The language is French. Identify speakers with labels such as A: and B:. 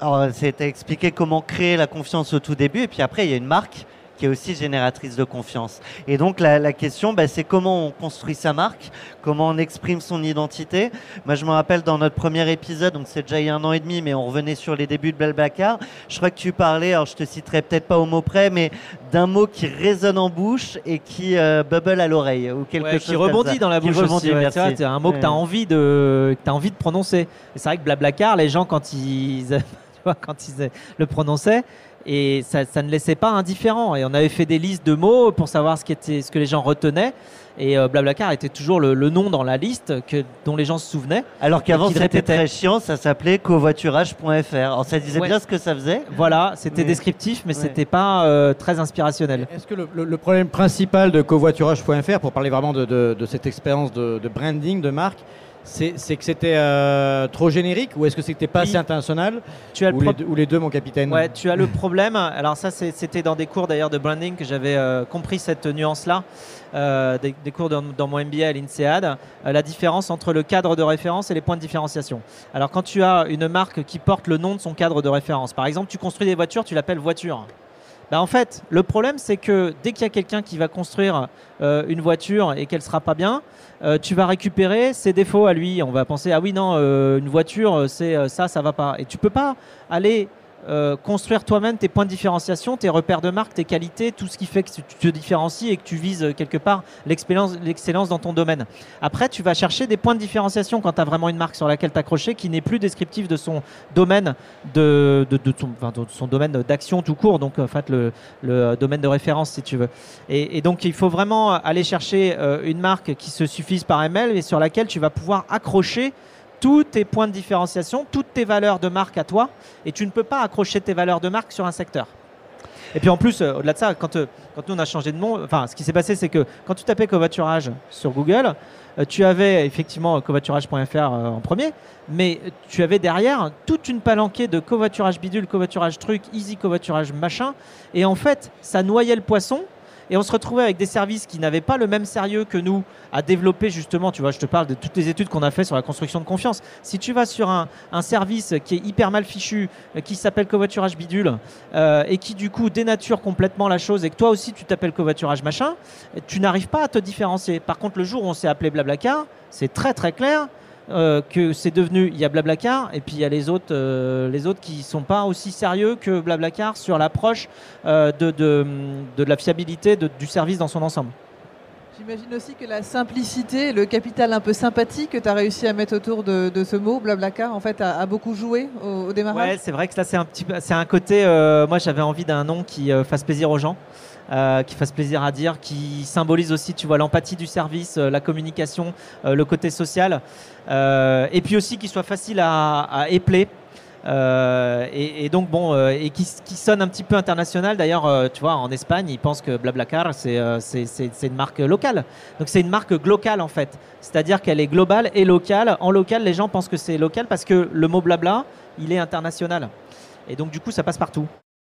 A: Alors, c'était expliqué comment créer la confiance au tout début, et puis après, il y a une marque qui est aussi génératrice de confiance. Et donc la, question, bah, c'est comment on construit sa marque, comment on exprime son identité. Moi, je me rappelle dans notre premier épisode, donc c'est déjà il y a un an et demi, mais on revenait sur les débuts de Blablacar. Je crois que tu parlais, alors je te citerai peut-être pas au mot près, mais d'un mot qui résonne en bouche et qui euh, bubble à l'oreille ou quelque chose
B: qui rebondit dans la bouche aussi. c'est un mot que tu as envie de as envie de prononcer. C'est vrai que Blablacar, les gens quand ils quand ils le prononçaient. Et ça, ne laissait pas indifférent. Et on avait fait des listes de mots pour savoir ce, qui était, ce que les gens retenaient. Et euh, Blablacar était toujours le, nom dans la liste que, dont les gens se souvenaient.
A: Alors qu'avant c'était très chiant, ça s'appelait covoiturage.fr. Alors ça disait bien ce que ça faisait.
B: Voilà, c'était descriptif, mais c'était pas euh, très inspirationnel.
C: Est-ce que le, problème principal de covoiturage.fr, pour parler vraiment de, de cette expérience de, branding de marque, c'est que c'était euh, trop générique ou est-ce que c'était pas assez international tu as ou, les deux, mon capitaine
B: Ouais, tu as le problème. Alors ça, c'était dans des cours d'ailleurs de branding que j'avais euh, compris cette nuance-là, euh, des, cours dans, mon MBA à l'INSEAD, la différence entre le cadre de référence et les points de différenciation. Alors quand tu as une marque qui porte le nom de son cadre de référence, par exemple, tu construis des voitures, tu l'appelles voiture. Bah, en fait, le problème, c'est que dès qu'il y a quelqu'un qui va construire euh, une voiture et qu'elle sera pas bien, euh, tu vas récupérer ses défauts à lui. On va penser ah oui non, euh, une voiture, c'est ça, ça va pas. Et tu peux pas aller euh, construire toi-même tes points de différenciation, tes repères de marque, tes qualités, tout ce qui fait que tu te différencies et que tu vises euh, quelque part l'excellence dans ton domaine. Après, tu vas chercher des points de différenciation quand tu as vraiment une marque sur laquelle t'accrocher qui n'est plus descriptif de son domaine de, de, son, domaine d'action tout court, donc en fait le, domaine de référence si tu veux. Et, donc il faut vraiment aller chercher euh, une marque qui se suffise par ML et sur laquelle tu vas pouvoir accrocher tous tes points de différenciation, toutes tes valeurs de marque à toi, et tu ne peux pas accrocher tes valeurs de marque sur un secteur. Et puis en plus, euh, au-delà de ça, quand, euh, quand nous on a changé de nom, enfin ce qui s'est passé c'est que quand tu tapais covoiturage sur Google, euh, tu avais effectivement covoiturage.fr en premier, mais tu avais derrière toute une palanquée de covoiturage bidule, covoiturage truc, easy covoiturage machin, et en fait ça noyait le poisson et on se retrouvait avec des services qui n'avaient pas le même sérieux que nous à développer justement, tu vois, je te parle de toutes les études qu'on a fait sur la construction de confiance. Si tu vas sur un, service qui est hyper mal fichu, euh, qui s'appelle covoiturage bidule, euh, et qui du coup dénature complètement la chose, et que toi aussi tu t'appelles covoiturage machin, tu n'arrives pas à te différencier. Par contre, le jour où on s'est appelé Blablacar, c'est très très clair, euh, que c'est devenu, il y a Blablacar et puis il y a les autres, euh, les qui sont pas aussi sérieux que Blablacar sur l'approche euh, de, la fiabilité du service dans son ensemble.
D: J'imagine aussi que la simplicité, le capital un peu sympathique que tu as réussi à mettre autour de, ce mot, Blablacar, en fait, a, beaucoup joué au, démarrage.
B: Ouais, c'est vrai que là, c'est un petit, c'est un côté. moi, j'avais envie d'un nom qui fasse plaisir aux gens. Euh, qui fasse plaisir à dire, qui symbolise aussi, tu vois, l'empathie du service, euh, la communication, euh, le côté social, et puis aussi qui soit facile à épeler. Et, donc bon, et qui, sonne un petit peu international. D'ailleurs, tu vois, en Espagne, ils pensent que Blablacar, c'est c'est une marque locale. Donc c'est une marque locale en fait. C'est-à-dire qu'elle est globale et locale. En local, les gens pensent que c'est local parce que le mot blabla, il est international. Et donc du coup, ça passe partout.